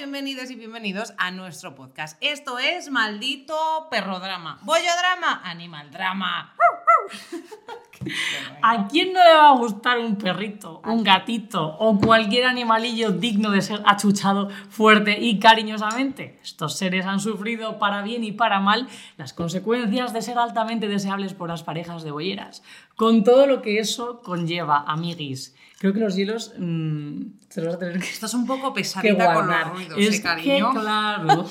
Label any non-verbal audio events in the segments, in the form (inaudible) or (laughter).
bienvenidas y bienvenidos a nuestro podcast. Esto es Maldito Perrodrama. Bollodrama, Animal Drama. (laughs) (laughs) ¿A quién no le va a gustar un perrito, un gatito o cualquier animalillo digno de ser achuchado fuerte y cariñosamente? Estos seres han sufrido para bien y para mal las consecuencias de ser altamente deseables por las parejas de bolleras, con todo lo que eso conlleva, amiguis. Creo que los hielos mm, se los vas a tener que Estás un poco pesadita con los ruidos, es ¿eh, cariño? que, claro.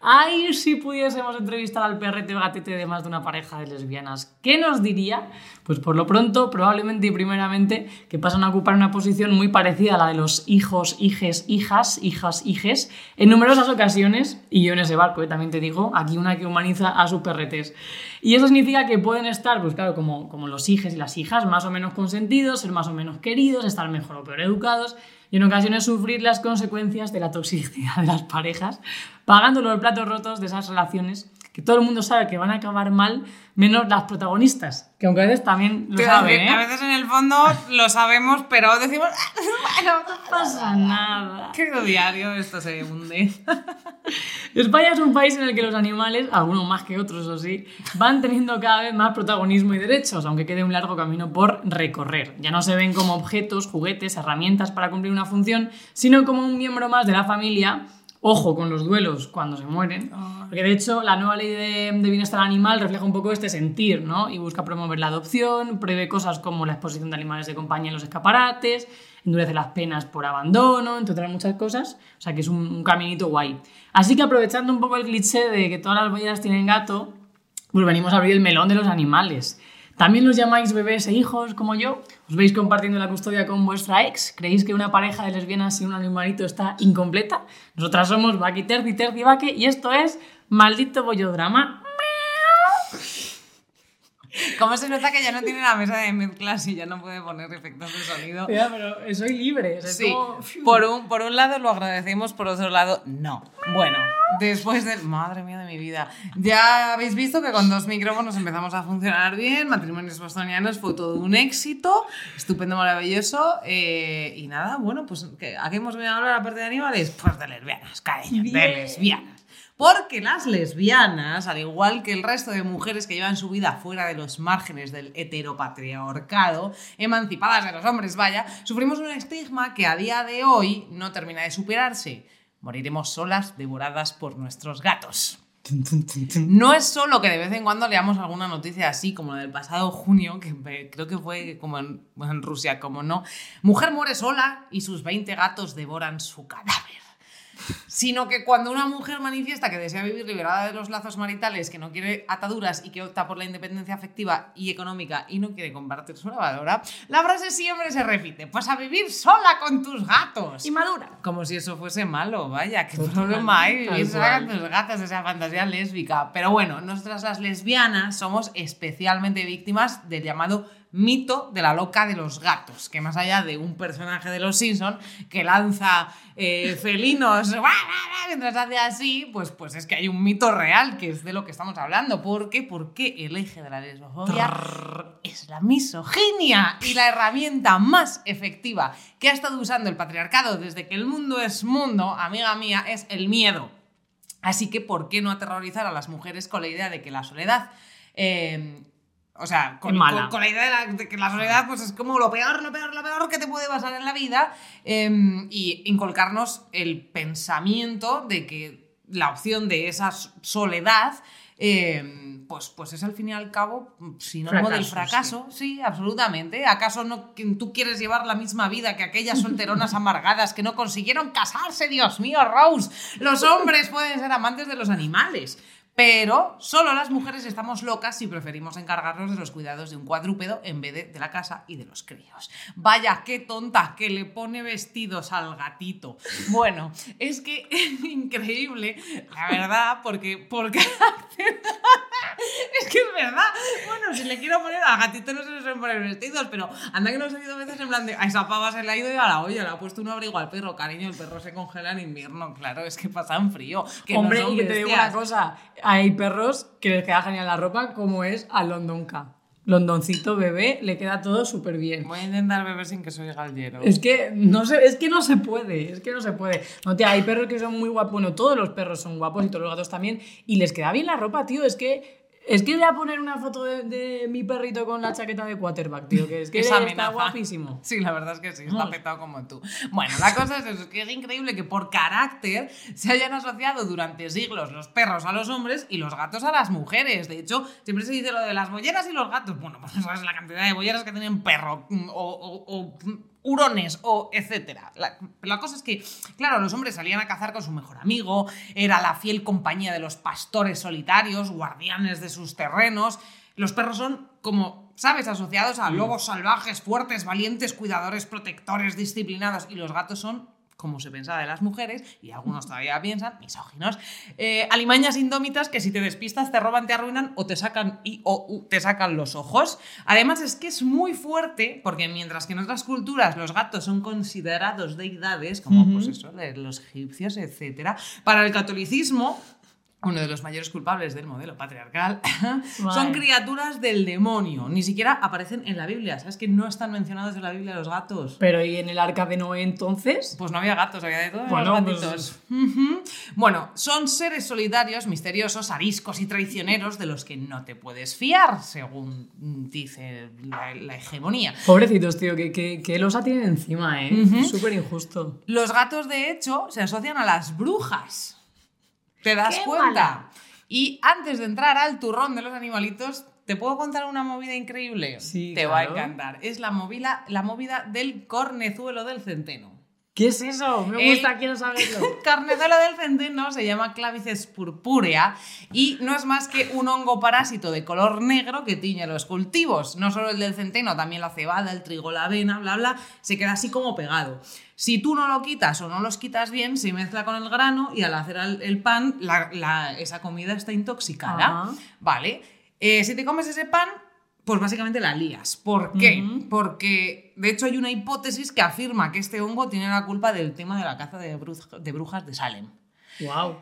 Ay, si pudiésemos entrevistar al perrete gatete de más de una pareja de lesbianas, ¿qué nos diría? Pues por lo pronto, probablemente y primeramente, que pasan a ocupar una posición muy parecida a la de los hijos, hijes, hijas, hijas, hijes, en numerosas ocasiones, y yo en ese barco, eh, también te digo, aquí una que humaniza a sus perretes. Y eso significa que pueden estar, pues claro, como, como los hijes y las hijas, más o menos consentidos, ser más o menos queridos, estar mejor o peor educados, y en ocasiones sufrir las consecuencias de la toxicidad de las parejas, pagando los platos rotos de esas relaciones que todo el mundo sabe que van a acabar mal, menos las protagonistas, que aunque a veces también lo Pero saben, A ¿eh? veces en el fondo lo sabemos, pero decimos, "Ah, No pasa nada. querido diario, esto se hunde. España es un país en el que los animales, algunos más que otros, eso sí, van teniendo cada vez más protagonismo y derechos, aunque quede un largo camino por recorrer. Ya no se ven como objetos, juguetes, herramientas para cumplir una función, sino como un miembro más de la familia. Ojo con los duelos cuando se mueren, porque de hecho la nueva ley de, de bienestar animal refleja un poco este sentir, ¿no? Y busca promover la adopción, prevé cosas como la exposición de animales de compañía en los escaparates, endurece las penas por abandono, entre otras muchas cosas. O sea que es un, caminito guay. Así que aprovechando un poco el cliché de que todas las bolleras tienen gato, pues venimos a abrir el melón de los animales. ¿También los llamáis bebés e hijos como yo? ¿Os veis compartiendo la custodia con vuestra ex? ¿Creéis que una pareja de lesbianas sin un animalito está incompleta? Nosotras somos Baki Terzi Terzi Baque y esto es Maldito Bollodrama. ¿Cómo se nota que ya no tiene la mesa de mezclas y ya no puede poner efectos de sonido? Ya, pero soy libre. o sea, Sí, como- por un, por un lado lo agradecemos, por otro lado no. Bueno, después de... Madre mía de mi vida. Ya habéis visto que con dos micrófonos empezamos a funcionar bien, matrimonios bostonianos fue todo un éxito, estupendo, maravilloso. eh, y nada, bueno, pues ¿qué- ¿a qué hemos venido a hablar aparte de animales? Pues de lesbianas, cariño, de Bien. lesbianas. Porque las lesbianas, al igual que el resto de mujeres que llevan su vida fuera de los márgenes del heteropatriarcado, emancipadas de los hombres, vaya, sufrimos un estigma que a día de hoy no termina de superarse. Moriremos solas, devoradas por nuestros gatos. No es solo que de vez en cuando leamos alguna noticia así, como la del pasado junio, que creo que fue como en, en Rusia, como no. Mujer muere sola y sus 20 gatos devoran su cadáver sino que cuando una mujer manifiesta que desea vivir liberada de los lazos maritales, que no quiere ataduras y que opta por la independencia afectiva y económica y no quiere compartir su lavadora, la frase siempre se repite, pues a vivir sola con tus gatos. Y madura. Como si eso fuese malo, vaya, qué Total, problema hay vivir sola con tus gatos, esa fantasía lésbica. Pero bueno, nosotras las lesbianas somos especialmente víctimas del llamado mito de la loca de los gatos, que más allá de un personaje de los Simpson que lanza eh, (laughs) felinos (laughs) mientras hace así, pues, pues es que hay un mito real que es de lo que estamos hablando. ¿Por qué? Porque el eje de la lesbofobia es la misoginia y la herramienta más efectiva que ha estado usando el patriarcado desde que el mundo es mundo, amiga mía, es el miedo. Así que, ¿por qué no aterrorizar a las mujeres con la idea de que la soledad... eh, o sea, con, la idea de, la- de que la soledad pues, es como lo peor, lo peor, lo peor que te puede pasar en la vida eh, y inculcarnos el pensamiento de que la opción de esa soledad eh, pues, pues es al fin y al cabo sinónimo del Fracaso, fracaso. Sí, absolutamente. ¿Acaso no, tú quieres llevar la misma vida que aquellas solteronas (laughs) amargadas que no consiguieron casarse? Dios mío, Rose. Los hombres pueden ser amantes de los animales. Pero solo las mujeres estamos locas si preferimos encargarnos de los cuidados de un cuadrúpedo en vez de, de la casa y de los críos. Vaya, qué tonta que le pone vestidos al gatito. Bueno, es que (laughs) es increíble, la verdad, porque, porque (laughs) es que es verdad. Bueno, si le quiero poner al gatito no se le suelen poner vestidos, pero anda que nos he oído veces en plan de a esa pava se le ha ido y a la olla, le ha puesto un abrigo al perro, cariño, el perro se congela en invierno, claro, es que pasan frío. Que Hombre, y que te digo una cosa, hay perros que les queda genial la ropa, como es a London Cat. Londoncito bebé, le queda todo súper bien. Voy a intentar beber sin que soy gallero. Es que no se, es que no se puede, es que no se puede. No, tía, hay perros que son muy guapos, bueno, todos los perros son guapos y todos los gatos también, y les queda bien la ropa, tío, es que... Es que voy a poner una foto de, de mi perrito con la chaqueta de quarterback, tío, que es que (laughs) Esa está guapísimo. Sí, la verdad es que sí, está petado como tú. Bueno, la cosa es eso, es que es increíble que por carácter se hayan asociado durante siglos los perros a los hombres y los gatos a las mujeres. De hecho, siempre se dice lo de las bolleras y los gatos. Bueno, pues sabes la cantidad de bolleras que tienen perro mm, o, o- o, mm, hurones o etcétera. La, la cosa es que, claro, los hombres salían a cazar con su mejor amigo, era la fiel compañía de los pastores solitarios, guardianes de sus terrenos. Los perros son como, ¿sabes?, asociados a lobos salvajes, fuertes, valientes, cuidadores, protectores, disciplinados. Y los gatos son, como se pensaba de las mujeres, y algunos todavía piensan, misóginos, eh, alimañas indómitas que si te despistas te roban, te arruinan o te sacan, y, o u, te sacan los ojos. Además es que es muy fuerte, porque mientras que en otras culturas los gatos son considerados deidades, como pues eso, de los egipcios, etc., para el catolicismo uno de los mayores culpables del modelo patriarcal, (laughs) son criaturas del demonio. Ni siquiera aparecen en la Biblia. ¿Sabes que no están mencionados en la Biblia los gatos? Pero ¿y en el arca de Noé entonces? Pues no había gatos, había de todo. Bueno, los pues- gatitos. Bueno, son seres solitarios, misteriosos, ariscos y traicioneros de los que no te puedes fiar, según dice la, la hegemonía. Pobrecitos, tío, que, que, que losa tienen encima, ¿eh? Ujú. Súper injusto. Los gatos, de hecho, se asocian a las brujas. ¿Te das ¡Qué cuenta? mala! Y antes de entrar al turrón de los animalitos, ¿te puedo contar una movida increíble? Sí, Te va a encantar. Es la movida, la movida del cornezuelo del centeno. ¿Qué es eso? Me El- gusta, quiero saberlo. (laughs) Carnezuelo del centeno se llama Clavices purpúrea y no es más que un hongo parásito de color negro que tiñe los cultivos. No solo el del centeno, también la cebada, el trigo, la avena, bla, bla, se queda así como pegado. Si tú no lo quitas o no los quitas bien, se mezcla con el grano y al hacer el, pan, la- la- esa comida está intoxicada. Ajá. Vale. Eh, si te comes ese pan, pues básicamente la lías. ¿Por qué? Porque de hecho hay una hipótesis que afirma que este hongo tiene la culpa del tema de la caza de brujas de Salem. wow.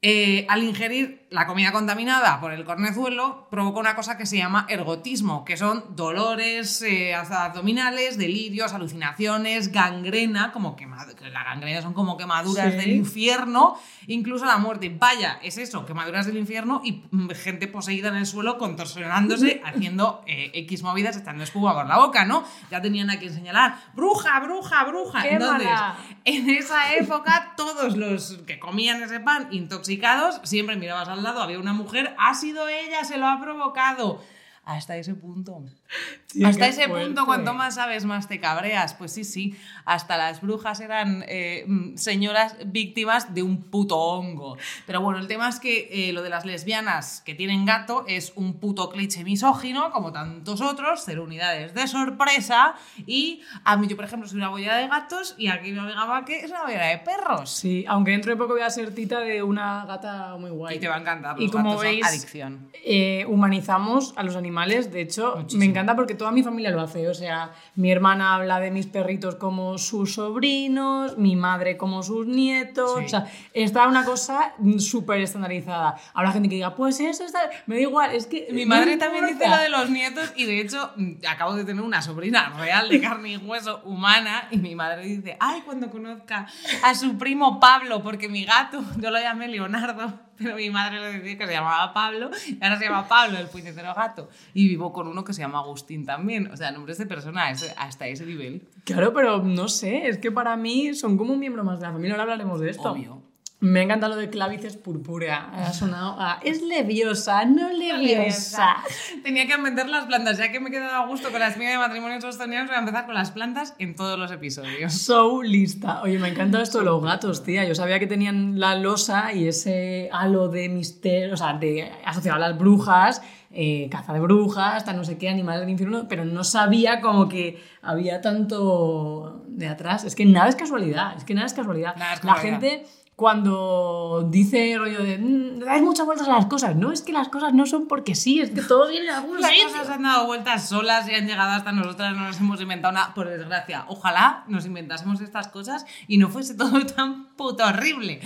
Eh, al ingerir la comida contaminada por el cornezuelo, provoca una cosa que se llama ergotismo, que son dolores eh, abdominales, delirios, alucinaciones, gangrena, como quema- que la gangrena son como quemaduras Sí. del infierno, incluso la muerte. Vaya, es eso, quemaduras del infierno y mm, gente poseída en el suelo contorsionándose, (laughs) haciendo eh, X movidas, echando espuma por la boca, ¿no? Ya tenían a quien señalar, bruja, bruja, bruja. ¡Qué Entonces, mala! en esa época, todos los que comían ese pan intoxicados, siempre mirabas al lado, había una mujer, ha sido ella, se lo ha provocado. Hasta ese punto. (laughs) Tío, hasta ese fuerte. punto, cuanto más sabes, más te cabreas. Pues sí, sí, hasta las brujas eran eh, mm, señoras víctimas de un puto hongo. Pero bueno, el tema es que eh, lo de las lesbianas que tienen gato es un puto cliché misógino, como tantos otros, cero unidades de sorpresa. Y a mí, yo, por ejemplo, soy una bollera de gatos y aquí mi amiga Vaque es una bollera de perros. Sí, aunque dentro de poco voy a ser tita de una gata muy guay. Y te va a encantar. Y los como gatos son veis, adicción. eh, humanizamos a los animales. De hecho, Muchísimo. me encanta porque toda mi familia lo hace. O sea, mi hermana habla de mis perritos como sus sobrinos, mi madre como sus nietos. Sí. O sea, está una cosa súper estandarizada. Habrá gente que diga, pues eso está. Me da igual, es que. Mi madre también dice lo de los nietos y de hecho mm, acabo de tener una sobrina real de carne y hueso humana y mi madre dice, ay, cuando conozca a su primo Pablo, porque mi gato, yo lo llamé Leonardo, pero (laughs) mi madre le decía que se llamaba Pablo y ahora se llama Pablo, el puñetero gato. Y vivo con uno que se llama Agustín también, o sea, nombres de persona hasta ese nivel. Claro, pero no sé, es que para mí son como un miembro más de la familia. Ahora hablaremos de esto. Obvio. Me encanta lo de clavices purpúrea. Ha sonado a. Es leviosa, no leviosa. Tenía que meter las plantas, ya que me he quedado a gusto con la espina de matrimonio sostenidos, voy a empezar con las plantas en todos los episodios. So lista. Oye, me encanta esto de los gatos, tía. Yo sabía que tenían la losa y ese halo de misterio, o sea, de, asociado a las brujas, eh, caza de brujas, hasta no sé qué, animales del infierno, pero no sabía como que había tanto de atrás. Es que nada es casualidad, es que nada es casualidad. Nada es La casualidad. gente cuando dice rollo de "Mm, le dais muchas vueltas a las cosas. No, es que las cosas no son porque sí, es que todo viene de algún Las cosas han dado vueltas solas y han llegado hasta nosotras, no nos hemos inventado nada, por desgracia. Ojalá nos inventásemos estas cosas y no fuese todo (laughs) tan puto horrible.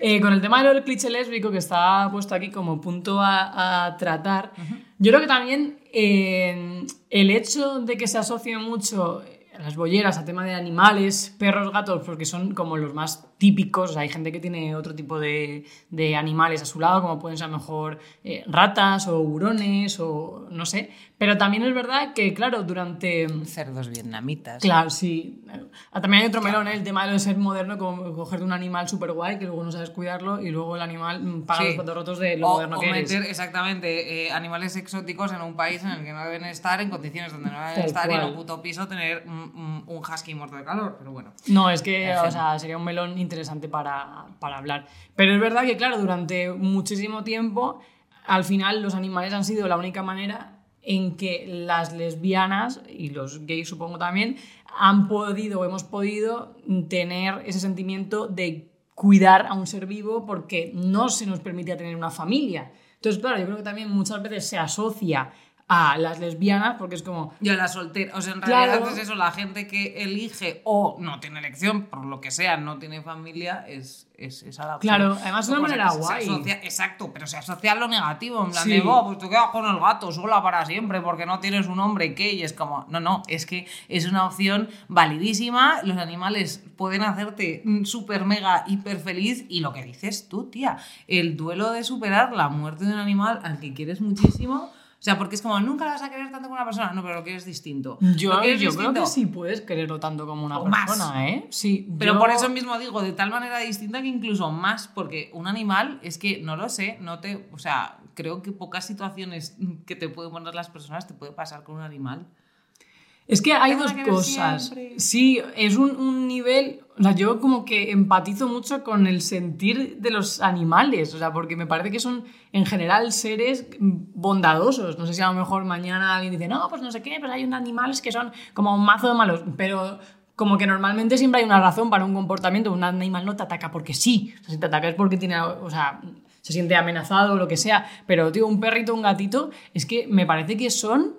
Eh, con el tema del cliché lésbico que está puesto aquí como punto a, a tratar, yo creo que también eh, el hecho de que se asocie mucho las bolleras a tema de animales, perros, gatos, porque son como los más típicos, o sea, hay gente que tiene otro tipo de, de animales a su lado, como pueden ser a lo mejor eh, ratas o hurones o no sé, pero también es verdad que, claro, durante... Cerdos vietnamitas. Claro, sí. Ah, También hay otro melón, ¿eh? el tema de lo de ser moderno, como cogerte un animal súper guay que luego no sabes cuidarlo y luego el animal mm, paga Sí. los platos rotos de lo o, moderno o que eres. meter exactamente eh, animales exóticos en un país en el que no deben estar, en condiciones donde no deben Tal estar y en cual. un puto piso tener un, un- un husky muerto de calor. Pero bueno. No, es que o sea, sería un melón interesante para, para hablar. Pero es verdad que, claro, durante muchísimo tiempo, al final los animales han sido la única manera en que las lesbianas y los gays supongo también han podido o hemos podido tener ese sentimiento de cuidar a un ser vivo porque no se nos permitía tener una familia. Entonces, claro, yo creo que también muchas veces se asocia a las lesbianas porque es como, Yo la soltera, o sea, en realidad Claro. es eso, la gente que elige o no tiene elección, por lo que sea, no tiene familia, es, es, es adaptable. Claro, además de una manera guay. asocia- exacto, pero se asocia a lo negativo, en plan Sí. de, "Oh, pues tú quedas con el gato sola para siempre porque no tienes un hombre y qué, y es como, no, no, es que es una opción validísima, los animales pueden hacerte súper mega hiper feliz y lo que dices tú, tía, el duelo de superar la muerte de un animal al que quieres muchísimo. O sea, porque es como, nunca la vas a querer tanto como una persona. No, pero lo que es distinto. Yo, que es yo creo que sí puedes quererlo tanto como una O más. persona, ¿eh? Sí. Pero yo- por eso mismo digo, de tal manera distinta que incluso más, porque un animal es que, no lo sé, no te. O sea, creo que pocas situaciones que te pueden poner las personas te puede pasar con un animal. Es que hay dos que cosas. Sí, es un, un nivel. O sea, yo como que empatizo mucho con el sentir de los animales. O sea, porque me parece que son en general seres bondadosos. No sé si a lo mejor mañana alguien dice, no, pues no sé qué, pues hay unos animales que son como un mazo de malos. Pero como que normalmente siempre hay una razón para un comportamiento. Un animal no te ataca porque sí. O sea, si te ataca es porque tiene. O sea, se siente amenazado o lo que sea. Pero, tío, un perrito, un gatito, es que me parece que son.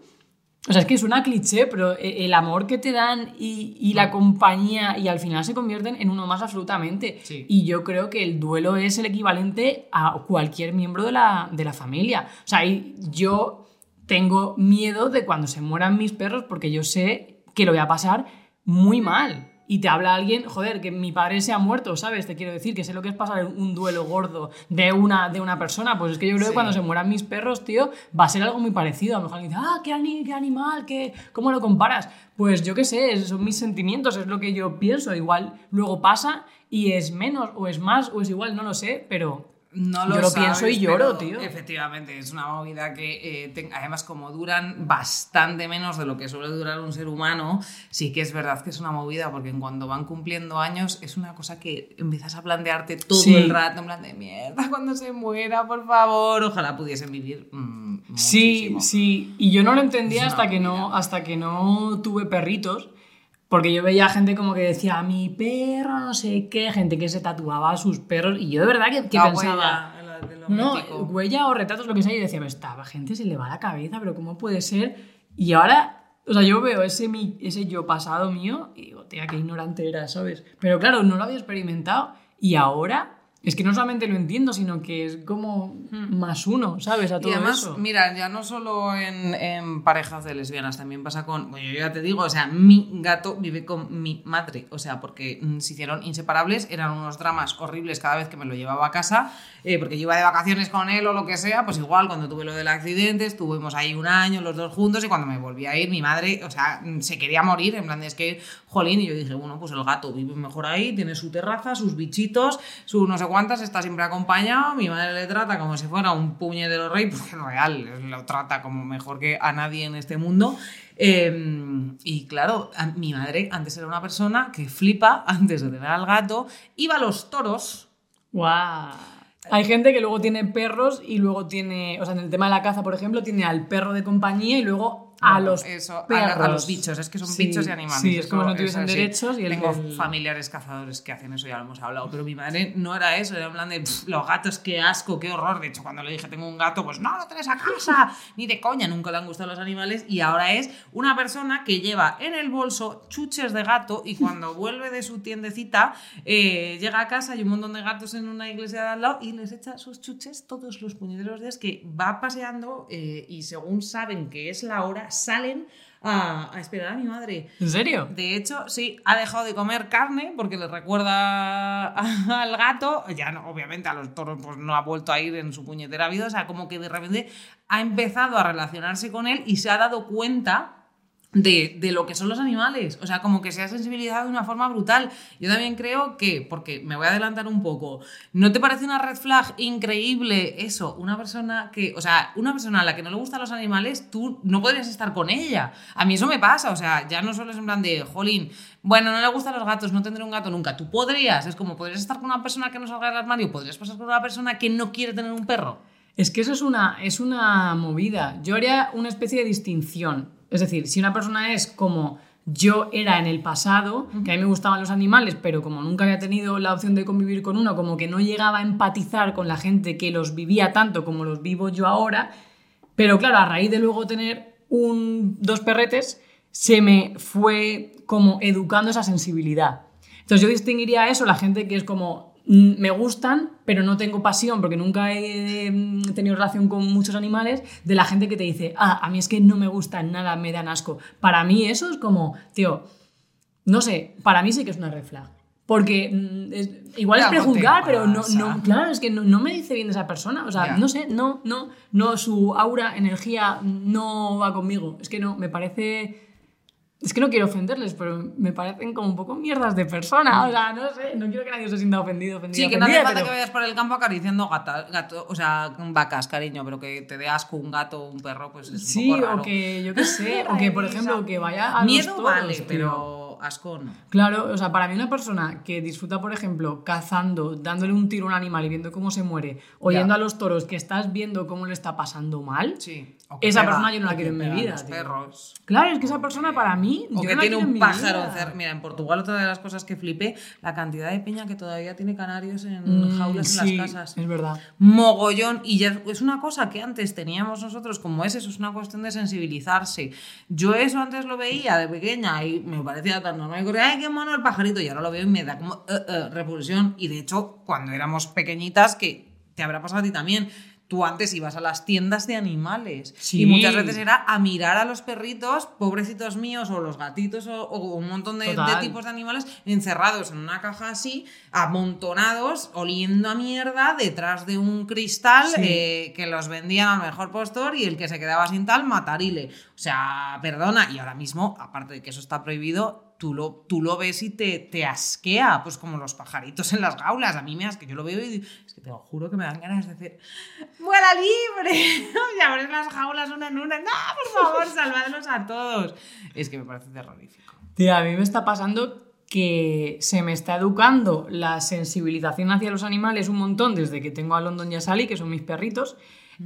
O sea, es que suena cliché, pero e- el amor que te dan y, y la compañía y al final se convierten en uno más absolutamente. Sí. Y yo creo que el duelo es el equivalente a cualquier miembro de la, de la familia. O sea, yo tengo miedo de cuando se mueran mis perros porque yo sé que lo voy a pasar muy mal. Y te habla alguien, joder, que mi padre se ha muerto, ¿sabes? Te quiero decir que sé lo que es pasar un duelo gordo de una, de una persona. Pues es que yo creo Sí. que cuando se mueran mis perros, tío, va a ser algo muy parecido. A lo mejor alguien dice, ah, qué, ani- qué animal, qué, ¿cómo lo comparas? Pues yo qué sé, son mis sentimientos, es lo que yo pienso. Igual luego pasa y es menos, o es más, o es igual, no lo sé, pero No lo Yo lo sabes, pienso y lloro, pero tío. Efectivamente, es una movida que, eh, te- además, como duran bastante menos de lo que suele durar un ser humano, sí que es verdad que es una movida, porque en cuando van cumpliendo años es una cosa que empiezas a plantearte todo Sí. el rato, en plan de mierda, cuando se muera, por favor, ojalá pudiesen vivir mm, Sí, sí. Y yo no lo entendía hasta que, no, hasta que no tuve perritos. Porque yo veía gente como que decía, mi perro, no sé qué, gente que se tatuaba a sus perros. Y yo de verdad que, que La pensaba. huella, la de lo No, mítico. huella o retratos, lo que sea. Y yo decía, pero esta gente se le va la cabeza, pero ¿cómo puede ser? Y ahora, o sea, yo veo ese, mi- ese yo pasado mío y digo, tía, qué ignorante era, ¿sabes? Pero claro, no lo había experimentado. Y ahora, es que no solamente lo entiendo, sino que es como más uno, ¿sabes? A todo Hmm. Y además, eso. mira, ya no solo en, en parejas de lesbianas, también pasa con. Bueno, yo ya te digo, o sea, mi gato vive con mi madre. O sea, porque mm, se hicieron inseparables, eran unos dramas horribles cada vez que me lo llevaba a casa, eh, porque yo iba de vacaciones con él o lo que sea. Pues igual, cuando tuve lo del accidente, estuvimos ahí un año los dos juntos y cuando me volví a ir, mi madre, o sea, mm, se quería morir. En plan, de, es que, jolín, y yo dije, bueno, pues el gato vive mejor ahí, tiene su terraza, sus bichitos, su no sé cuántas, está siempre acompañado. Mi madre le trata como si fuera un puñetero rey, porque real lo trata como mejor que a nadie en este mundo. Eh, y claro, mi madre antes era una persona que flipa, (laughs) antes de tener al gato, iba a los toros. Guau. Hay gente que luego tiene perros y luego tiene, o sea, en el tema de la caza, por ejemplo, tiene al perro de compañía y luego a los eso, perros. a los bichos, es que son Sí, bichos y animales. Sí, es eso- como si no eso tuviesen derechos y el Tengo del- familiares cazadores que hacen eso, ya lo hemos hablado, pero mi madre no era eso, era en plan de "Pff, los gatos, qué asco, qué horror. De hecho, cuando le dije tengo un gato, pues no lo traes a casa, ni de coña, nunca le han gustado los animales y ahora es una persona que lleva en el bolso chuches de gato y cuando (laughs) vuelve de su tiendecita eh, llega a casa y un montón de gatos en una iglesia de al lado y les echa sus chuches todos los puñeteros días que va paseando eh, y según saben que es la hora, salen a, a esperar a mi madre. ¿En serio? De hecho, sí, ha dejado de comer carne porque le recuerda (laughs) al gato. Ya no, obviamente a los toros pues no ha vuelto a ir en su puñetera vida. O sea, como que de repente ha empezado a relacionarse con él y se ha dado cuenta de, de lo que son los animales. O sea, como que se ha sensibilizado de una forma brutal. Yo también creo que, porque me voy a adelantar un poco, ¿no te parece una red flag increíble eso? Una persona que, o sea, una persona a la que no le gustan los animales, tú no podrías estar con ella. A mí eso me pasa, o sea, ya no solo es en plan de, jolín, bueno, no le gustan los gatos, no tendré un gato nunca. Tú podrías, es como, podrías estar con una persona que no salga del armario, podrías pasar con una persona que no quiere tener un perro. Es que eso es una, es una movida. Yo haría una especie de distinción. Es decir, si una persona es como yo era en el pasado, que a mí me gustaban los animales, pero como nunca había tenido la opción de convivir con uno, como que no llegaba a empatizar con la gente que los vivía tanto como los vivo yo ahora, pero claro, a raíz de luego tener un, dos perretes, se me fue como educando esa sensibilidad. Entonces yo distinguiría eso, la gente que es como me gustan, pero no tengo pasión porque nunca he mm, tenido relación con muchos animales, de la gente que te dice, ah, a mí es que no me gustan nada, me dan asco. Para mí eso es como, tío, no sé, para mí sí que es una red flag. Porque mm, es- igual es prejuzgar, pero no, claro, es que no, no me dice bien de esa persona. O sea, Ya. no sé, no, no, no, su aura, energía no va conmigo. Es que no, me parece. Es que no quiero ofenderles, pero me parecen como un poco mierdas de persona. O sea, no sé, no quiero que nadie se sienta ofendido, ofendido. Sí, que no hace falta pero- que vayas por el campo acariciando gata, gato, o sea, vacas, cariño, pero que te dé asco un gato o un perro, pues es un Sí, poco raro. o que yo qué sé, o que por ejemplo que vaya a los Miedo toros, vale, pero asco no. Claro, o sea, para mí una persona que disfruta, por ejemplo, cazando, dándole un tiro a un animal y viendo cómo se muere, o Ya. a los toros que estás viendo cómo le está pasando mal, Sí. Esa pega, persona yo no la quiero en mi vida, Los perros. claro, es que esa persona para mí, O yo que no tiene un pájaro. Mira, en Portugal otra de las cosas que flipé, la cantidad de peña que todavía tiene canarios en Mm, jaulas en las casas. Es verdad. mogollón y ya es una cosa que antes teníamos nosotros como es eso es una cuestión de sensibilizarse yo eso antes lo veía de pequeña y me parecía tan normal y corría ay qué mono el pajarito y ahora lo veo y me da como eh, eh, repulsión y de hecho cuando éramos pequeñitas que te habrá pasado a ti también Tú antes ibas a las tiendas de animales Sí. y muchas veces era a mirar a los perritos, pobrecitos míos, o los gatitos, o, o un montón de, tipos de animales encerrados en una caja así, amontonados, oliendo a mierda detrás de un cristal Sí. eh, que los vendían al mejor postor y el que se quedaba sin tal, matarile. O sea, perdona, y ahora mismo, aparte de que eso está prohibido, tú lo, tú lo ves y te, te asquea, pues como los pajaritos en las gaulas. A mí me asquea, yo lo veo y digo, es que te lo juro que me dan ganas de decir, ¡vuela libre! (laughs) y abres las jaulas una en una, ¡no, por favor, salvadlos a todos! Es que me parece terrorífico. Tía, a mí me está pasando que se me está educando la sensibilización hacia los animales un montón desde que tengo a London y a Sally, que son mis perritos,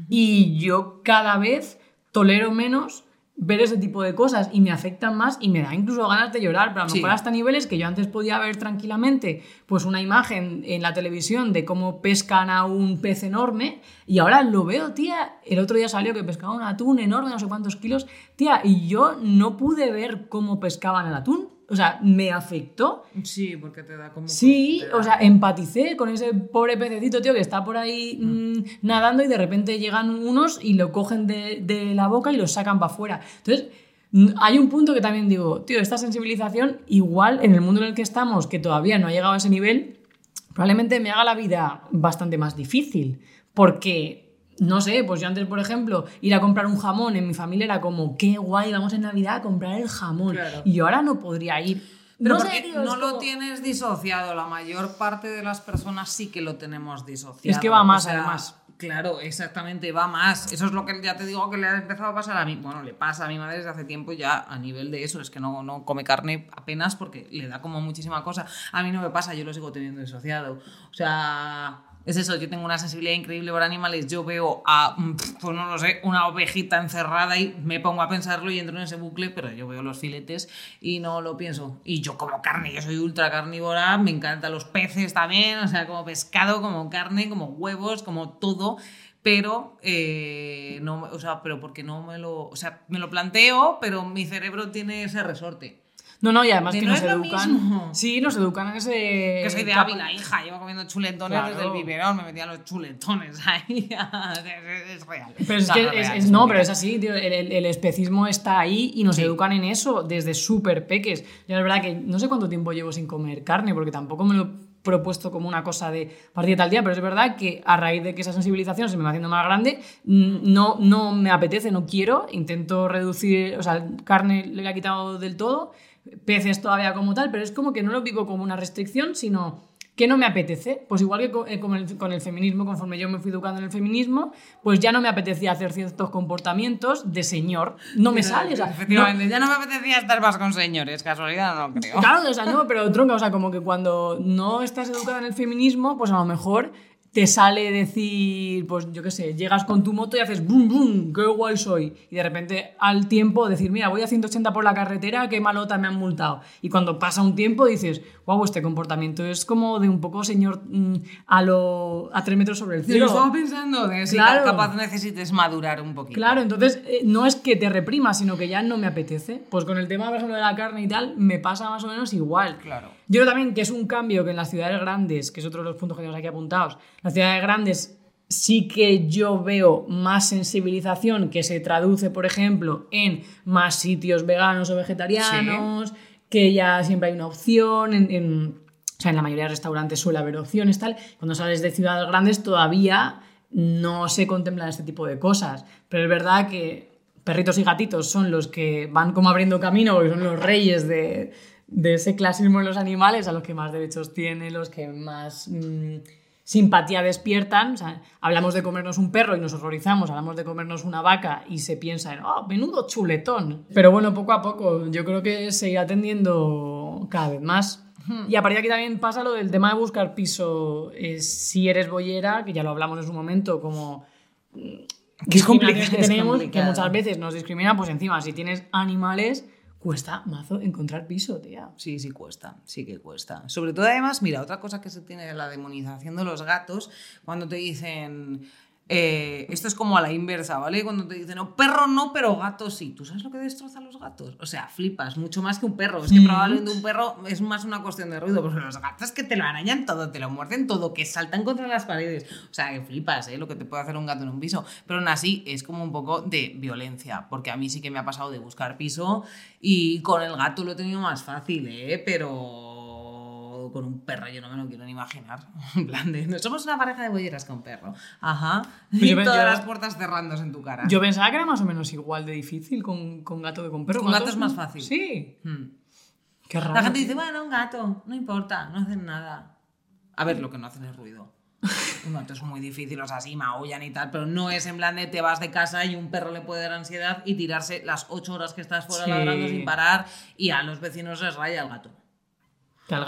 y yo cada vez tolero menos ver ese tipo de cosas y me afectan más y me da incluso ganas de llorar, pero a lo Sí. mejor hasta niveles que yo antes podía ver tranquilamente pues una imagen en la televisión de cómo pescan a un pez enorme y ahora lo veo, tía, el otro día salió que pescaba un atún enorme, no sé cuántos kilos, tía, y yo no pude ver cómo pescaban el atún, o sea, me afectó. Sí, porque te da como... Sí, da- o sea, empaticé con ese pobre pececito, tío, que está por ahí mm, nadando y de repente llegan unos y lo cogen de, de la boca y lo sacan para afuera. Entonces, mm, hay un punto que también digo, tío, esta sensibilización, igual en el mundo en el que estamos, que todavía no ha llegado a ese nivel, probablemente me haga la vida bastante más difícil. Porque, no sé, pues yo antes, por ejemplo, ir a comprar un jamón en mi familia era como, qué guay, vamos en Navidad a comprar el jamón. Claro. Y yo ahora no podría ir. Pero no porque sé, tío, no lo tienes disociado, la mayor parte de las personas sí que lo tenemos disociado. Es que va más, O sea, además. Claro, exactamente, va más. Eso es lo que ya te digo que le ha empezado a pasar a mí. Bueno, le pasa a mi madre desde hace tiempo ya a nivel de eso. Es que no, no come carne apenas porque le da como muchísima cosa. A mí no me pasa, yo lo sigo teniendo disociado. O sea, Es eso, yo tengo una sensibilidad increíble por animales. Yo veo a, mm, pues no lo sé, una ovejita encerrada y me pongo a pensarlo y entro en ese bucle, pero yo veo los filetes y no lo pienso. Y yo como carne, yo soy ultra carnívora, me encantan los peces también, o sea, como pescado, como carne, como huevos, como todo pero eh, no, o sea, pero porque no me lo, o sea, me lo planteo, pero mi cerebro tiene ese resorte. No, no, y además Que no nos educan. mismo. Sí, nos educan en ese. Que soy de Ávila, hija, llevo comiendo chuletones Claro. desde el biberón, me metía los chuletones ahí, (laughs) es, es real. Pero es No, que no es, es- no, pero es así, tío, el, el- el especismo está ahí y nos Sí. educan en eso desde súper peques. Yo la verdad que no sé cuánto tiempo llevo sin comer carne, porque tampoco me lo propuesto como una cosa de partir de tal día, pero es verdad que a raíz de que esa sensibilización se me va haciendo más grande, no, no me apetece, no quiero, intento reducir, o sea, carne le he quitado del todo, peces todavía como tal, pero es como que no lo vivo como una restricción, sino que no me apetece. Pues igual que eh, con el, con el feminismo, conforme yo me fui educando en el feminismo, pues ya no me apetecía hacer ciertos comportamientos de señor. No me sale. O sea, no- Efectivamente, ya no me apetecía estar más con señores, casualidad no creo. Claro, o sea, no, pero tronca, o sea, como que cuando no estás educada en el feminismo, pues a lo mejor te sale decir, pues yo qué sé, llegas con tu moto y haces boom, boom, qué guay soy. Y de repente al tiempo decir, mira, voy a 180 por la carretera, qué malota me han multado. Y cuando pasa un tiempo dices, wow, este comportamiento es como de un poco señor mm, a, lo, a tres metros sobre el Yo lo cielo. estaba pensando de si Claro. capaz necesites madurar un poquito. Claro, entonces eh, no es que te reprima, sino que ya no me apetece. Pues con el tema, por ejemplo, de la carne y tal, me pasa más o menos igual. Claro. Yo creo también que es un cambio que en las ciudades grandes, que es otro de los puntos que tenemos aquí apuntados, las ciudades grandes sí que yo veo más sensibilización que se traduce, por ejemplo, en más sitios veganos o vegetarianos, que ya siempre hay una opción, en, en- o sea, en la mayoría de restaurantes suele haber opciones, tal. Cuando sales de ciudades grandes todavía no se contemplan este tipo de cosas, pero es verdad que perritos y gatitos son los que van como abriendo camino, porque son los reyes de, de ese clasismo en los animales, a los que más derechos tienen, los que más mm, simpatía despiertan. O sea, hablamos de comernos un perro y nos horrorizamos, hablamos de comernos una vaca y se piensa en, oh, menudo chuletón. Pero bueno, poco a poco, yo creo que se irá atendiendo cada vez más. Y a partir de aquí también pasa lo del tema de buscar piso eh, si eres boyera, que ya lo hablamos en su momento, como Que es complicado, que tenemos, que complicado. muchas veces nos discriminan, pues encima, si tienes animales, cuesta mazo encontrar piso, tía. Sí, sí cuesta, sí que cuesta. Sobre todo además, mira, otra cosa que se tiene de la demonización de los gatos, cuando te dicen, eh, esto es como a la inversa, ¿vale? Cuando te dicen, no, perro no, pero gato sí. ¿Tú sabes lo que destroza a los gatos? O sea, flipas, mucho más que un perro. Es que probablemente un perro es más una cuestión de ruido, pero los gatos que te lo arañan todo, te lo muerden todo, que saltan contra las paredes. O sea, que flipas, ¿eh? Lo que te puede hacer un gato en un piso. Pero aún así es como un poco de violencia, porque a mí sí que me ha pasado de buscar piso y con el gato lo he tenido más fácil, ¿eh? Pero con un perro yo no me lo quiero ni imaginar. (laughs) En plan de, no somos una pareja de bolleras con perro. Ajá. Pues Y todas yo- las puertas cerrándose en tu cara. Yo pensaba que era más o menos igual de difícil con, con gato que con perro. Con gato gatos es más fácil. Sí. Hmm. Qué raro. La gente dice, bueno, un gato, no importa, no hacen nada. A ver, lo que no hacen es ruido. (laughs) Un gato es muy difícil, o sea, sí, maullan y tal, pero no es en plan de te vas de casa y un perro le puede dar ansiedad y tirarse las ocho horas que estás fuera Sí. ladrando sin parar y a los vecinos les raya el gato.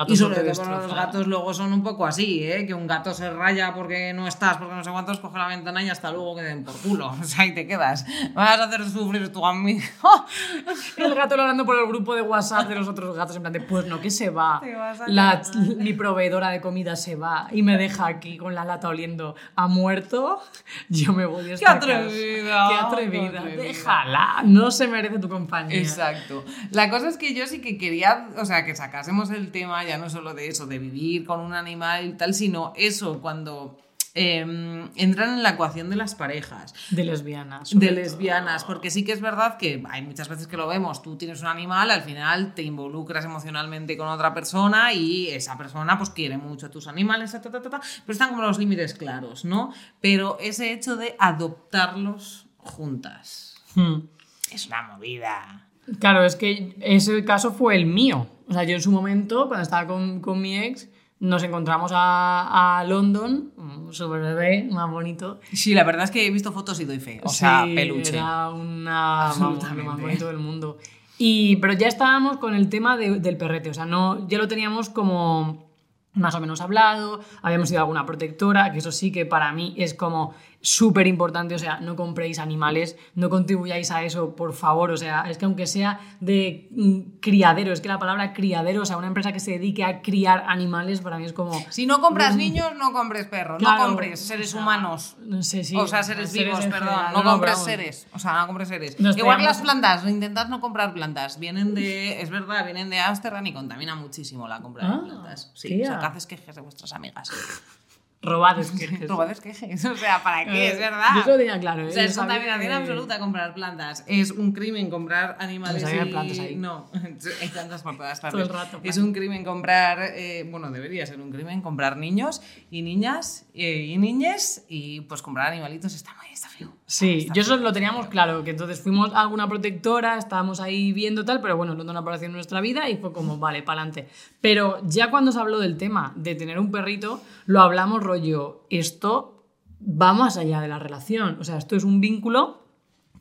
Y sobre todo porque los gatos luego son un poco así, ¿eh? Que un gato se raya porque no estás, porque no sé cuántos, coge la ventana y hasta luego que den por culo. (laughs) O sea, ahí te quedas. Vas a hacer sufrir tu amigo. (laughs) El gato hablando por el grupo de WhatsApp de los otros gatos, en plan de, pues no, que se va. A La, mi proveedora de comida se va y me deja aquí con la lata oliendo a muerto. Yo me voy de esta atrevida, casa. Qué qué atrevida. atrevida. Déjala. No se merece tu compañía. Exacto. La cosa es que yo sí que quería, o sea, que sacásemos el tema ya no solo de eso, de vivir con un animal y tal, sino eso, cuando eh, entran en la ecuación de las parejas. De lesbianas. de lesbianas, porque sí que es verdad que hay muchas veces que lo vemos, tú tienes un animal, al final te involucras emocionalmente con otra persona y esa persona pues quiere mucho a tus animales, ta, ta, ta, ta, ta, pero están como los límites claros, ¿no? Pero ese hecho de adoptarlos juntas. Hmm. es una movida. Claro, es que ese caso fue el mío. O sea, yo en su momento, cuando estaba con, con mi ex, nos encontramos a, a London, un super bebé, más bonito. Sí, la verdad es que he visto fotos y doy fe, o sea, peluche. Era una, vamos, lo más bonito del mundo. Y, pero ya estábamos con el tema de- del perrete, o sea, no, ya lo teníamos como más o menos hablado, habíamos ido a alguna protectora, que eso sí que para mí es como súper importante, o sea, no compréis animales, no contribuyáis a eso, por favor, o sea, es que aunque sea de mm, criadero, es que la palabra criadero, o sea, una empresa que se dedique a criar animales, para mí es como... Si no compras niños, no compres perros, Claro, no compres seres o sea, humanos. No sé si... o sea, seres, vivos, perdón. general, no, compres vamos. seres. O sea, no compres seres. Nos Igual las plantas, intentad no comprar plantas. Vienen de, es verdad, vienen de Ámsterdam y contamina muchísimo la compra Ah, de plantas. Sí, tía. sacad esquejes de vuestras amigas. Robad esquejes. (laughs) Robad esquejes. O sea, ¿para qué? Eh, Es verdad. yo eso lo tenía claro, O sea, ¿eh? es contaminación que- absoluta comprar plantas. Es un crimen comprar animales. Pues y- plantas ahí. No, (laughs) hay plantas por todas Todo partes. el rato, es un crimen comprar. eh, bueno, debería ser un crimen comprar niños y niñas eh, y niñes y pues comprar animalitos está mal, está feo. Sí, yo eso lo teníamos claro, que entonces fuimos a alguna protectora, estábamos ahí viendo tal, pero bueno, London apareció en nuestra vida y fue como, vale, para adelante. Pero ya cuando se habló del tema de tener un perrito, lo hablamos rollo, esto va más allá de la relación, o sea, esto es un vínculo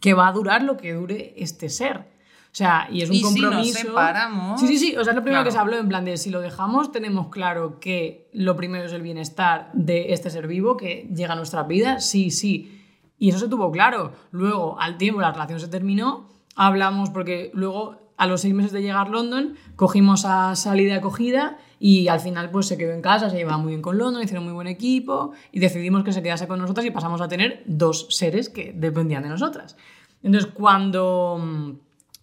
que va a durar lo que dure este ser. O sea, y es un Y si nos compromiso. separamos, Sí, sí, sí. O sea, es lo primero claro. que se habló en plan de si lo dejamos, tenemos claro que lo primero es el bienestar de este ser vivo que llega a nuestra vida. Sí, sí. Y eso se tuvo claro. Luego, al tiempo, la relación se terminó. Hablamos porque luego, a los seis meses de llegar a London, cogimos a Sally de acogida y al final pues se quedó en casa, se llevaba muy bien con London, hicieron muy buen equipo y decidimos que se quedase con nosotras y pasamos a tener dos seres que dependían de nosotras. Entonces, cuando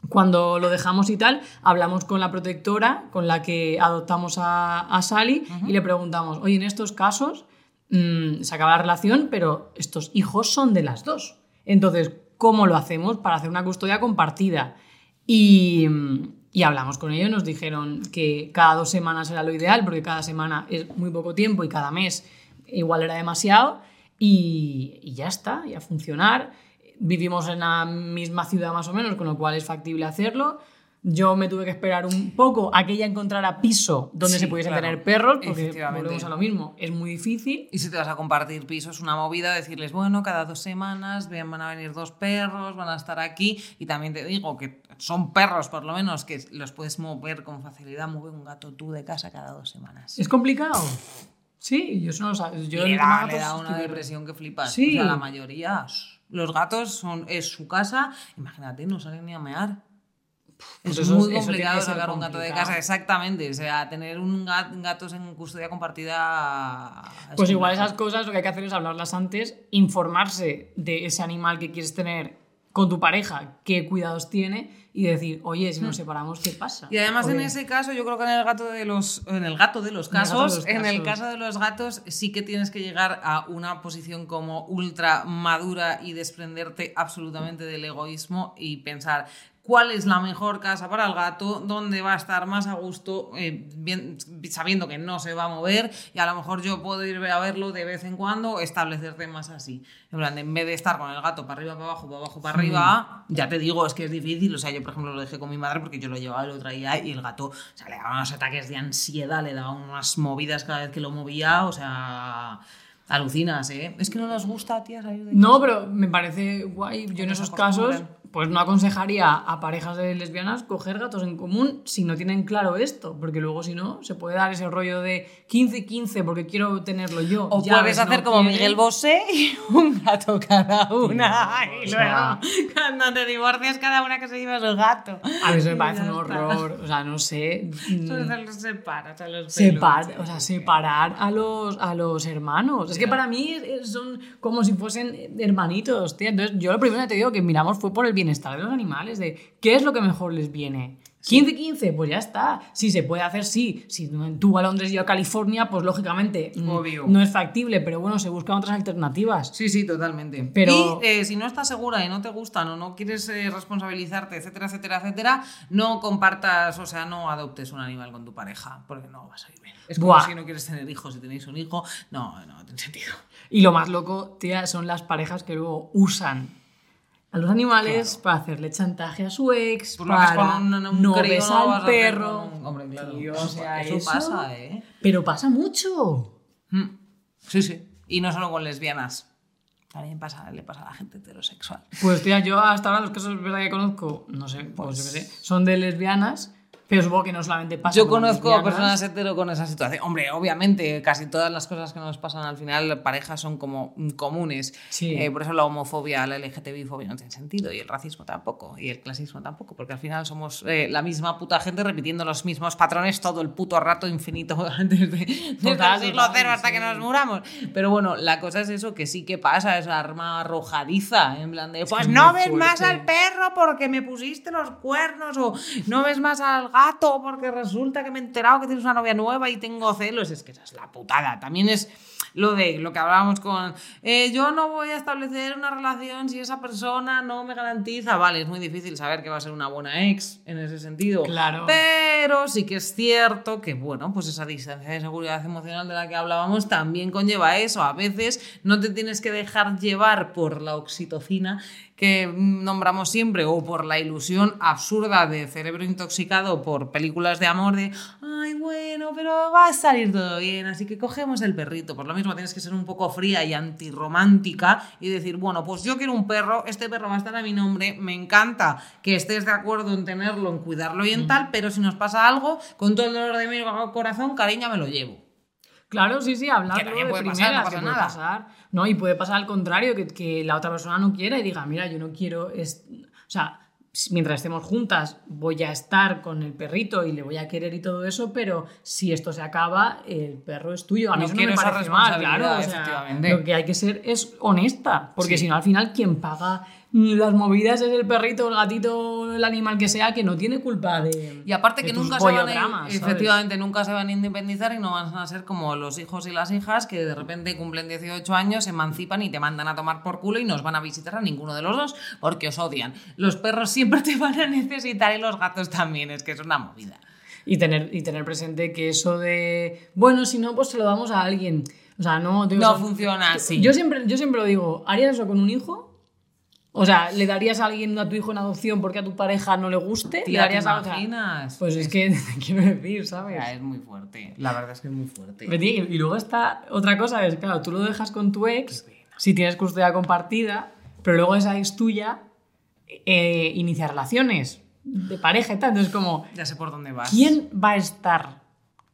cuando lo dejamos y tal, hablamos con la protectora con la que adoptamos a, a Sally y le preguntamos, oye, en estos casos mm, se acaba la relación, pero estos hijos son de las dos. Entonces, ¿cómo lo hacemos para hacer una custodia compartida? Y, y hablamos con ellos, nos dijeron que cada dos semanas era lo ideal, porque cada semana es muy poco tiempo y cada mes igual era demasiado. Y, y ya está, y a funcionar vivimos en la misma ciudad más o menos, con lo cual es factible hacerlo. Yo me tuve que esperar un poco a que ella encontrara piso donde Sí, se pudiesen claro. tener perros, porque Efectivamente. volvemos a lo mismo, es muy difícil. Y si te vas a compartir piso, es una movida decirles, bueno, cada dos semanas van a venir dos perros, van a estar aquí. Y también te digo que son perros, por lo menos, que los puedes mover con facilidad. Mueve un gato tú de casa cada dos semanas. ¿Es complicado? Sí, yo eso no lo sabía. Yo le da, le da una depresión que flipas. Sí. O sea, la mayoría. Los gatos son, es su casa. Imagínate, no salen ni a mear. Pues es eso- muy complicado sacar un gato de casa, exactamente. O sea, tener un gat- gatos en custodia compartida. es Pues igual esas cosas lo que hay que hacer es hablarlas antes, informarse de ese animal que quieres tener con tu pareja, qué cuidados tiene y decir, oye, si nos separamos, ¿qué pasa? Hmm. Y además en ese caso, yo creo que en el gato de los, en el gato de los En el gato de casos, los en el casos. caso de los gatos, sí que tienes que llegar a una posición como ultra madura y desprenderte absolutamente del egoísmo y pensar cuál es la mejor casa para el gato, dónde va a estar más a gusto, eh, bien- sabiendo que no se va a mover y a lo mejor yo puedo ir a verlo de vez en cuando, establecerte más así. En plan, en vez de estar con el gato para arriba, para abajo, para abajo, para arriba, ya te digo, es que es difícil. O sea, yo, por ejemplo, lo dejé con mi madre porque yo lo llevaba y lo traía y el gato, o sea, le daba unos ataques de ansiedad, le daba unas movidas cada vez que lo movía, o sea, alucinas, ¿eh? Es que no nos gusta, tía, salir de No, pero me parece guay. Yo en esos casos. Pues no aconsejaría a parejas de lesbianas coger gatos en común si no tienen claro esto, porque luego si no, se puede dar ese rollo de 15 y 15 porque quiero tenerlo yo. O Ya, puedes no hacer como quieres- Miguel Bosé y (laughs) un gato cada una. y sea- luego, cuando te divorcias, cada una que se lleva su gato. A mí eso me parece un horror, o sea, no sé. (laughs) mm, Solo los separas a los Separ, peluches. o sea, separar a los, a los hermanos. Es que para mí son como si fuesen hermanitos, tía. Entonces, yo lo primero que te digo que miramos fue por el bienestar de los animales, de qué es lo que mejor les viene. 15-15, pues ya está. Si se puede hacer, sí. Si tú a Londres y yo a California, pues lógicamente mm, Obvio. no es factible, pero bueno, se buscan otras alternativas. Sí, sí, totalmente. Pero- Y eh, si no estás segura y no te gustan o no quieres eh, responsabilizarte, etcétera, etcétera, etcétera, no compartas, o sea, no adoptes un animal con tu pareja, porque no vas a ir bien. Es como Buah. si no quieres tener hijos, si tenéis un hijo, no, no tiene sentido. Y lo más loco, tía, son las parejas que luego usan a los animales para hacerle chantaje a su ex, Pues para un, un no crío, no lo al perro. un- Hombre, claro. Tío, o sea, eso eso- pasa, ¿eh? Pero pasa mucho. Mm. Sí, sí. Y no solo con lesbianas. También pasa, le pasa a la gente heterosexual. Pues tía, yo hasta ahora los casos ¿verdad? que conozco, no sé, pues, yo qué sé, son de lesbianas Pero supongo que no solamente pasa Yo conozco a personas hetero con esa situación. Hombre, obviamente, casi todas las cosas que nos pasan al final, parejas son como comunes. Sí. Eh, por eso la homofobia, la LGTBI-fobia no tiene sentido, y el racismo tampoco, y el clasismo tampoco, porque al final somos eh, la misma puta gente repitiendo los mismos patrones todo el puto rato infinito desde, desde el siglo cero hasta sí. que nos muramos. Pero bueno, la cosa es eso, que sí que pasa, es arma arrojadiza, en plan de, pues es no ves más fuerte. al perro porque me pusiste los cuernos, o no ves más al gato porque resulta que me he enterado que tienes una novia nueva y tengo celos. Es que esa es la putada. También es lo de lo que hablábamos con, eh, yo no voy a establecer una relación si esa persona no me garantiza. Vale, es muy difícil saber que va a ser una buena ex en ese sentido. Claro. Pero sí que es cierto que, bueno, pues esa distancia de seguridad emocional de la que hablábamos también conlleva eso. A veces no te tienes que dejar llevar por la oxitocina que mm, nombramos siempre o por la ilusión absurda de cerebro intoxicado por películas de amor de, ay, bueno, pero va a salir todo bien, así que cogemos el perrito. Por lo mismo tienes que ser un poco fría y antirromántica y decir, bueno, pues yo quiero un perro, este perro va a estar a mi nombre, me encanta que estés de acuerdo en tenerlo, en cuidarlo y en tal, pero si nos pasa algo, con todo el dolor de mi corazón, cariño, me lo llevo. Claro, sí, sí, también de pasar, no pasa que puede nada. pasar. No, y puede pasar al contrario, que, que la otra persona no quiera y diga, mira, yo no quiero... es- O sea, mientras estemos juntas voy a estar con el perrito y le voy a querer y todo eso, pero si esto se acaba, el perro es tuyo. A mí No eso no quiero me esa parece mal, claro. o sea, lo que hay que ser es honesta, porque Sí. si no, al final, quien paga las movidas es el perrito, el gatito, el animal que sea, que no tiene culpa de. Y aparte de que nunca se van a, efectivamente, nunca se van a independizar y no van a ser como los hijos y las hijas que de repente cumplen 18 años, se emancipan y te mandan a tomar por culo y no os van a visitar a ninguno de los dos porque os odian. Los perros siempre (laughs) te van a necesitar y los gatos también, es que es una movida. Y tener, y tener presente que eso de, bueno, si no, pues se lo damos a alguien. O sea, no... digo, No o sea, funciona así. Yo siempre, yo siempre lo digo, ¿harías eso con un hijo? O sea, ¿le darías a alguien a tu hijo en adopción porque a tu pareja no le guste? ¿Le Tía, ¿te darías a otra? imaginas? Pues es que te (laughs) quiero decir, ¿sabes? Ya, es muy fuerte. La verdad es que es muy fuerte. Pero, Y luego está otra cosa, es claro, tú lo dejas con tu ex si tienes custodia compartida, pero luego esa ex tuya eh, inicia relaciones de pareja y tal. Entonces, como, Ya sé por dónde vas. ¿quién va a estar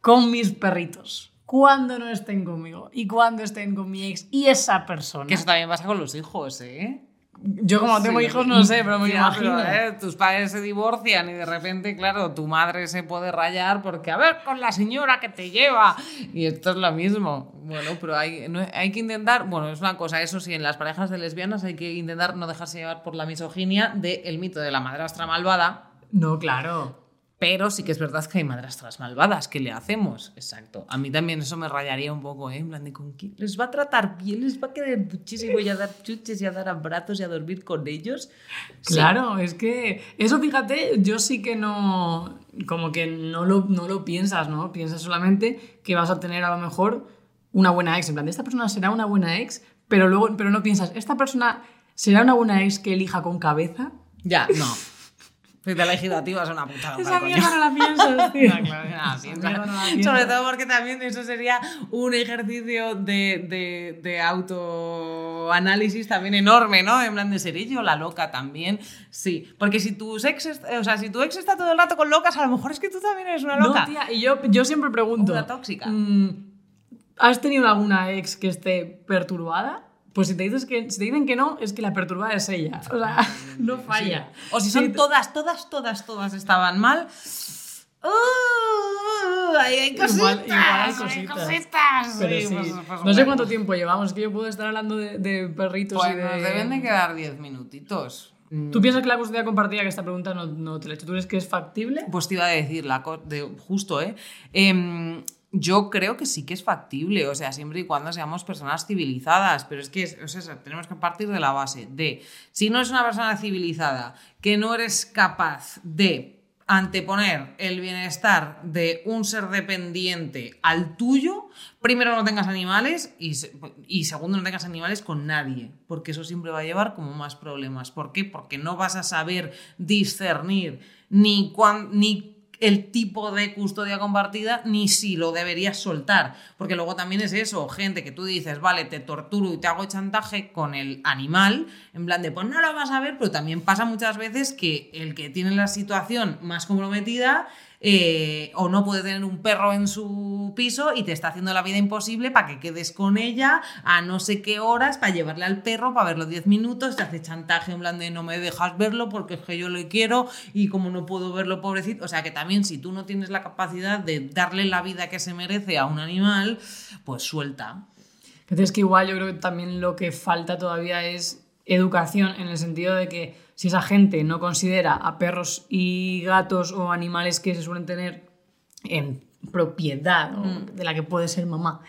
con mis perritos cuando no estén conmigo y cuando estén con mi ex y esa persona? Que eso también pasa con los hijos, ¿eh? Yo como no tengo Sí, hijos no sé, pero me imagino. eh, tus padres se divorcian y de repente, claro, tu madre se puede rayar porque, a ver, con la señora que te lleva. Y esto es lo mismo. Bueno, pero hay, no- hay que intentar, bueno, es una cosa, eso sí, en las parejas de lesbianas hay que intentar no dejarse llevar por la misoginia del mito de la madrastra malvada. No, claro. Pero sí que es verdad que hay madrastras malvadas. ¿Qué le hacemos? Exacto. A mí también eso me rayaría un poco, ¿eh? En plan de con quién les va a tratar bien, les va a querer muchísimo y a dar chuches y a dar abrazos y a dormir con ellos. Sí. Claro, es que eso, fíjate, yo sí que no, como que no lo, no lo piensas, ¿no? Piensas solamente que vas a tener a lo mejor una buena ex, en plan, esta persona será una buena ex, pero luego, pero no piensas, esta persona será una buena ex que elija con cabeza. Ya, no. Cita legislativa es una putada. Esa mierda no la piensas, (laughs) tío. No, claro no no la piensas. Sobre todo porque también eso sería un ejercicio de, de, de autoanálisis también enorme, ¿no? En plan de ser yo la loca también. Sí, porque si tu ex, est- o sea, si tu ex está todo el rato con locas, a lo mejor es que tú también eres una loca. No, tía, y yo, yo siempre pregunto. Una tóxica. mm, ¿Has tenido alguna ex que esté perturbada? Pues si te, dices que, si te dicen que no, es que la perturbada es ella. O sea, (laughs) no falla. O si son Sí, todas, todas, todas, todas estaban mal. ¡Uh! ahí hay cositas. Igual- igual hay hay cositas. Pero Sí, sí, pues- pues no sé cuánto tiempo llevamos, que yo puedo estar hablando de, de perritos Pues y de... nos deben de quedar 10 minutitos. ¿Tú piensas que la custodia compartida, que esta pregunta no, no te la he hecho, ¿tú crees que es factible? Pues te iba a decir, la de, justo, ¿eh? Em, yo creo que sí que es factible, o sea, siempre y cuando seamos personas civilizadas, pero es que tenemos que partir de la base de, si no es una persona civilizada, que no eres capaz de anteponer el bienestar de un ser dependiente al tuyo, primero no tengas animales y segundo no tengas animales con nadie, porque eso siempre va a llevar como más problemas. ¿Por qué? Porque no vas a saber discernir ni, cuán, ni el tipo de custodia compartida ni si lo deberías soltar. Porque luego también es eso, gente que tú dices, vale, te torturo y te hago chantaje con el animal, en plan de, pues no lo vas a ver, pero también pasa muchas veces que el que tiene la situación más comprometida eh, o no puede tener un perro en su piso y te está haciendo la vida imposible para que quedes con ella a no sé qué horas para llevarle al perro para verlo 10 minutos, te hace chantaje en plan de no me dejas verlo porque es que yo le quiero y como no puedo verlo pobrecito, o sea que también si tú no tienes la capacidad de darle la vida que se merece a un animal, pues suelta. Entonces que igual yo creo que también lo que falta todavía es educación en el sentido de que si esa gente no considera a perros y gatos o animales que se suelen tener en propiedad Mm. de la que puede ser mamá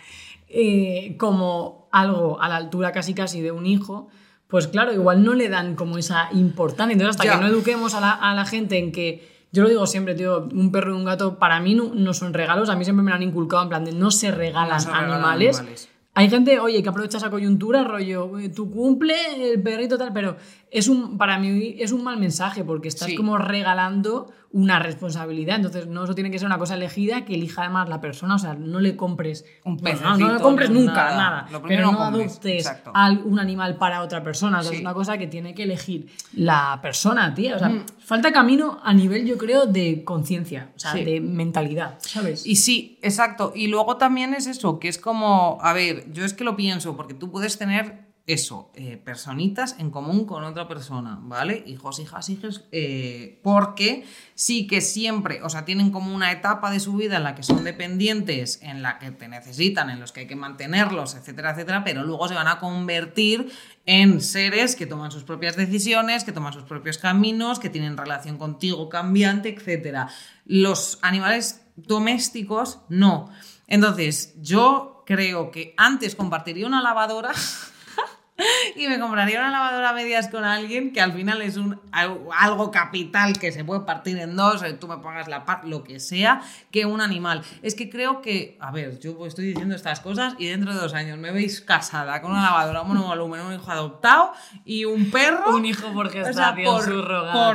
eh, como algo a la altura casi casi de un hijo, pues claro, igual no le dan como esa importancia. Entonces hasta Ya. que no eduquemos a la, a la gente en que... Yo lo digo siempre, tío, un perro y un gato para mí no, no son regalos, a mí siempre me lo han inculcado en plan de no se regalan, No se regalan animales. animales. Hay gente, oye, que aprovecha esa coyuntura, rollo, tu cumple, el perrito tal, pero es un, para mí es un mal mensaje porque estás Sí. como regalando una responsabilidad. Entonces, no, eso tiene que ser una cosa elegida que elija además la persona. O sea, no le compres Un bueno, no, no, le pececito, compres nunca, nada. nada. Lo primero pero no adoptes a un animal para otra persona. O sea, Sí. Es una cosa que tiene que elegir la persona, tía. O sea, Mm. falta camino a nivel, yo creo, de conciencia, o sea, Sí. de mentalidad, ¿sabes? Y sí, exacto. Y luego también es eso, que es como, a ver, yo es que lo pienso, porque tú puedes tener eso, eh, personitas en común con otra persona, ¿vale? Hijos, hijas, hijas, eh, porque sí que siempre, o sea, tienen como una etapa de su vida en la que son dependientes, en la que te necesitan, en los que hay que mantenerlos, etcétera, etcétera, pero luego se van a convertir en seres que toman sus propias decisiones, que toman sus propios caminos, que tienen relación contigo cambiante, etcétera. Los animales domésticos, no. Entonces, yo creo que antes compartiría una lavadora (laughs) y me compraría una lavadora a medias con alguien que al final es un al- algo capital que se puede partir en dos, eh, tú me pagas la parte, lo que sea, que un animal. Es que creo que, a ver, yo estoy diciendo estas cosas y dentro de dos años me veis casada con una lavadora monovolumen, un hijo adoptado y un perro. Un hijo por O sea, gestación subrogada,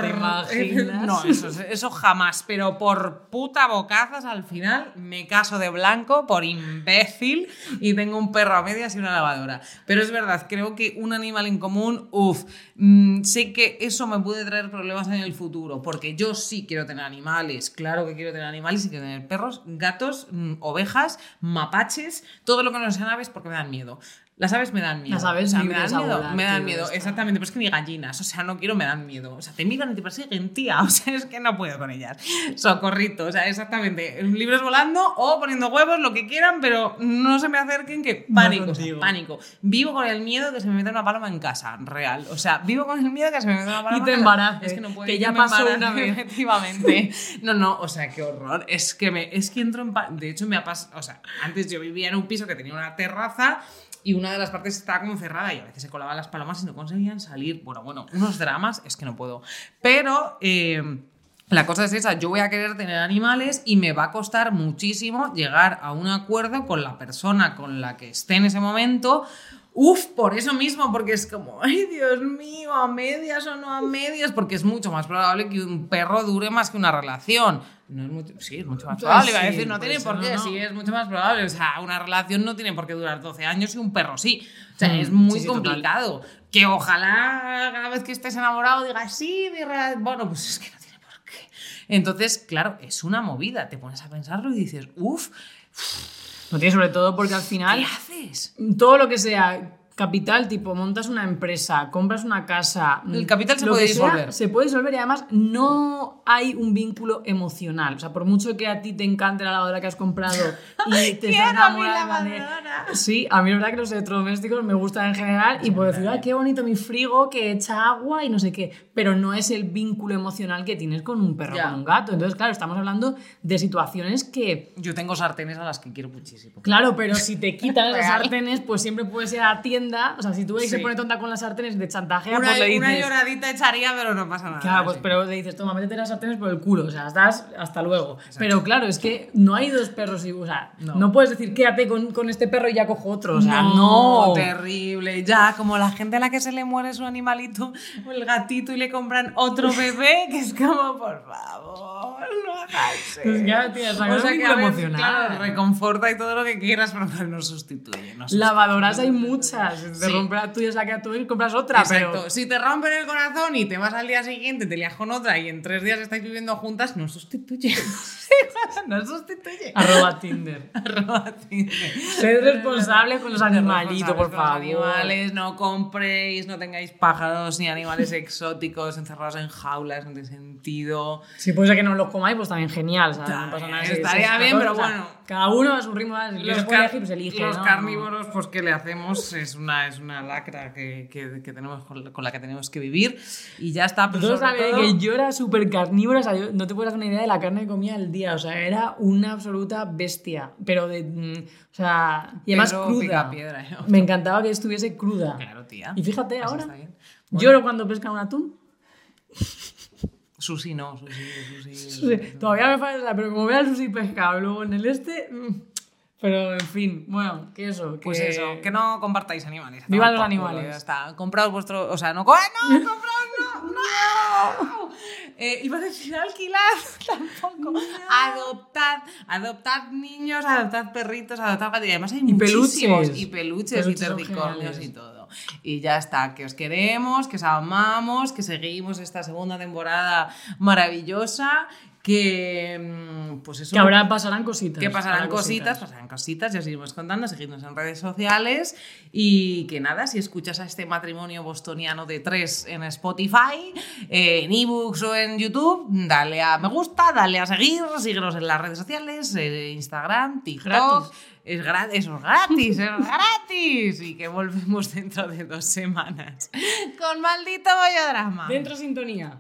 ¿te imaginas? No, eso, eso jamás, pero por puta bocazas al final me caso de blanco por imbécil y tengo un perro a medias y una lavadora. Pero es verdad, creo que un animal en común, uff, mm, sé que eso me puede traer problemas en el futuro, porque yo sí quiero tener animales, claro que quiero tener animales y quiero tener perros, gatos, mm, ovejas, mapaches, todo lo que no sean aves porque me dan miedo. Las aves me dan miedo. Las aves o sea, me dan miedo, volar, me dan miedo, exactamente, pero es que ni gallinas, o sea, no quiero, me dan miedo. O sea, te miran y te persiguen, tía, (laughs) o sea, es que no puedo con ellas. Socorrito, o sea, exactamente, libres volando o poniendo huevos, lo que quieran, pero no se me acerquen, que pánico, o sea, pánico. Vivo con el miedo de que se me meta una paloma en casa, real. O sea, vivo con el miedo que se me meta una paloma Y te embaraces, Es que no puedo, que ya pasó una vez. Efectivamente. (laughs) No, no, o sea, qué horror. Es que me, es que entro en De hecho, me ha pasado. O sea, antes yo vivía en un piso que tenía una terraza y una de las partes estaba como cerrada y a veces se colaban las palomas y no conseguían salir. Bueno, bueno, unos dramas, es que no puedo. Pero. eh, la cosa es esa, yo voy a querer tener animales y me va a costar muchísimo llegar a un acuerdo con la persona con la que esté en ese momento. Uf, por eso mismo, porque es como, (laughs) ay Dios mío, a medias o no a medias, porque es mucho más probable que un perro dure más que una relación. No es mucho, sí, es mucho más probable, iba a decir, no tiene por qué, no. sí, es mucho más probable. O sea, una relación no tiene por qué durar 12 años y un perro sí. O sea, Mm, es muy sí, sí, total. complicado. Que ojalá cada vez que estés enamorado digas, sí, mi rela-". bueno, pues es que no tiene por qué. Entonces, claro, es una movida. Te pones a pensarlo y dices, uff, No tiene sobre todo porque al ¿qué final haces? todo lo que sea capital, tipo montas una empresa, compras una casa. El capital se puede que sea, disolver. se puede disolver y además no hay un vínculo emocional. O sea, por mucho que a ti te encante la lavadora que has comprado y (laughs) te estás enamorada de-. Sí, a mí la verdad que los electrodomésticos me gustan en general y puedo decir, ay, qué bonito mi frigo que echa agua y no sé qué, pero no es el vínculo emocional que tienes con un perro o con un gato. Entonces, claro, estamos hablando de situaciones que Yo tengo sartenes a las que quiero muchísimo. Claro, pero si te quitan (laughs) las Real. sartenes, pues siempre puedes ir a la tienda. O sea, si tú ves que se Sí. pone tonta con las sartenes de chantajea, Una, pues le una dices. lloradita echaría, pero no pasa nada. Claro, pues, sí. pero le dices, toma, métete las sartenes por el culo. O sea, estás hasta luego. Pero claro, es que no hay dos perros y. O sea, no, No. puedes decir, quédate con, con este perro y ya cojo otro. O sea, no. terrible. Ya, como la gente a la que se le muere su animalito o el gatito y le compran otro (laughs) bebé, que es como, por favor, no hagáis Pues ya, tía, a. Claro, reconforta y todo lo que quieras, pero no sustituye. No sustituye. Lavadoras hay muchas. Si te Sí. rompe la tuya, saca tú y compras otra. Exacto. Pero Si te rompen el corazón y te vas al día siguiente, te lías con otra y en tres días estáis viviendo juntas, no sustituye. (laughs) (laughs) no sustituye. Arroba Tinder. (laughs) Arroba Tinder. Sed responsables con los animalitos, por favor. animales, no compréis, no tengáis pájaros ni animales exóticos encerrados en jaulas, no tiene sentido. Si puede ser que no los comáis, pues también genial, ¿sabes? No También, pasa nada. estaría bien, o pero sea, bueno. Cada uno a su ritmo, Los, car- elegir, pues elige. los ¿no? carnívoros, pues ¿qué le hacemos? Es una, es una lacra que, que- que tenemos con, la- con la que tenemos que vivir y ya está. Pero saben todo- que yo era súper carnívora, o sea, yo- no te puedes hacer una idea de la carne que comía al día, o sea, era una absoluta bestia, pero de, mm, o sea, y además Pedro cruda. ¿eh? Me encantaba que estuviese cruda. Claro, tía. Y fíjate Así ahora, bien. lloro cuando pesca un atún. Susi no, Susi, Susi. Sí, Todavía me falta, pero como vea el sushi pescado luego en el este, mm, pero en fin, bueno, que eso, que Pues eso, que no compartáis animales. a Vivan tomar los animales. Ya está. Compraos vuestro. O sea, no. co- ¡Ah, no! ¡Compraos no! ¡No! Eh, iba a decir alquilar (laughs) tampoco. Adoptad. Adoptad niños, adoptad perritos, adoptad gatitos. Y además hay Y muchísimos. peluches. Y peluches, Peluches y terricornios y todo. Y ya está. Que os queremos, que os amamos, que seguimos esta segunda temporada maravillosa. Que. mm, Pues eso. que ahora pasarán cositas. Que pasarán cositas, pasarán cositas, ya os iremos contando, seguidnos en redes sociales y que nada, si escuchas a este matrimonio bostoniano de tres en Spotify, eh, en ebooks o en YouTube, dale a me gusta, dale a seguir, síguenos en las redes sociales, eh, Instagram, TikTok. Gratis. Es gratis, es gratis, es gratis. Y que volvemos dentro de dos semanas con maldito bollodrama. Dentro sintonía.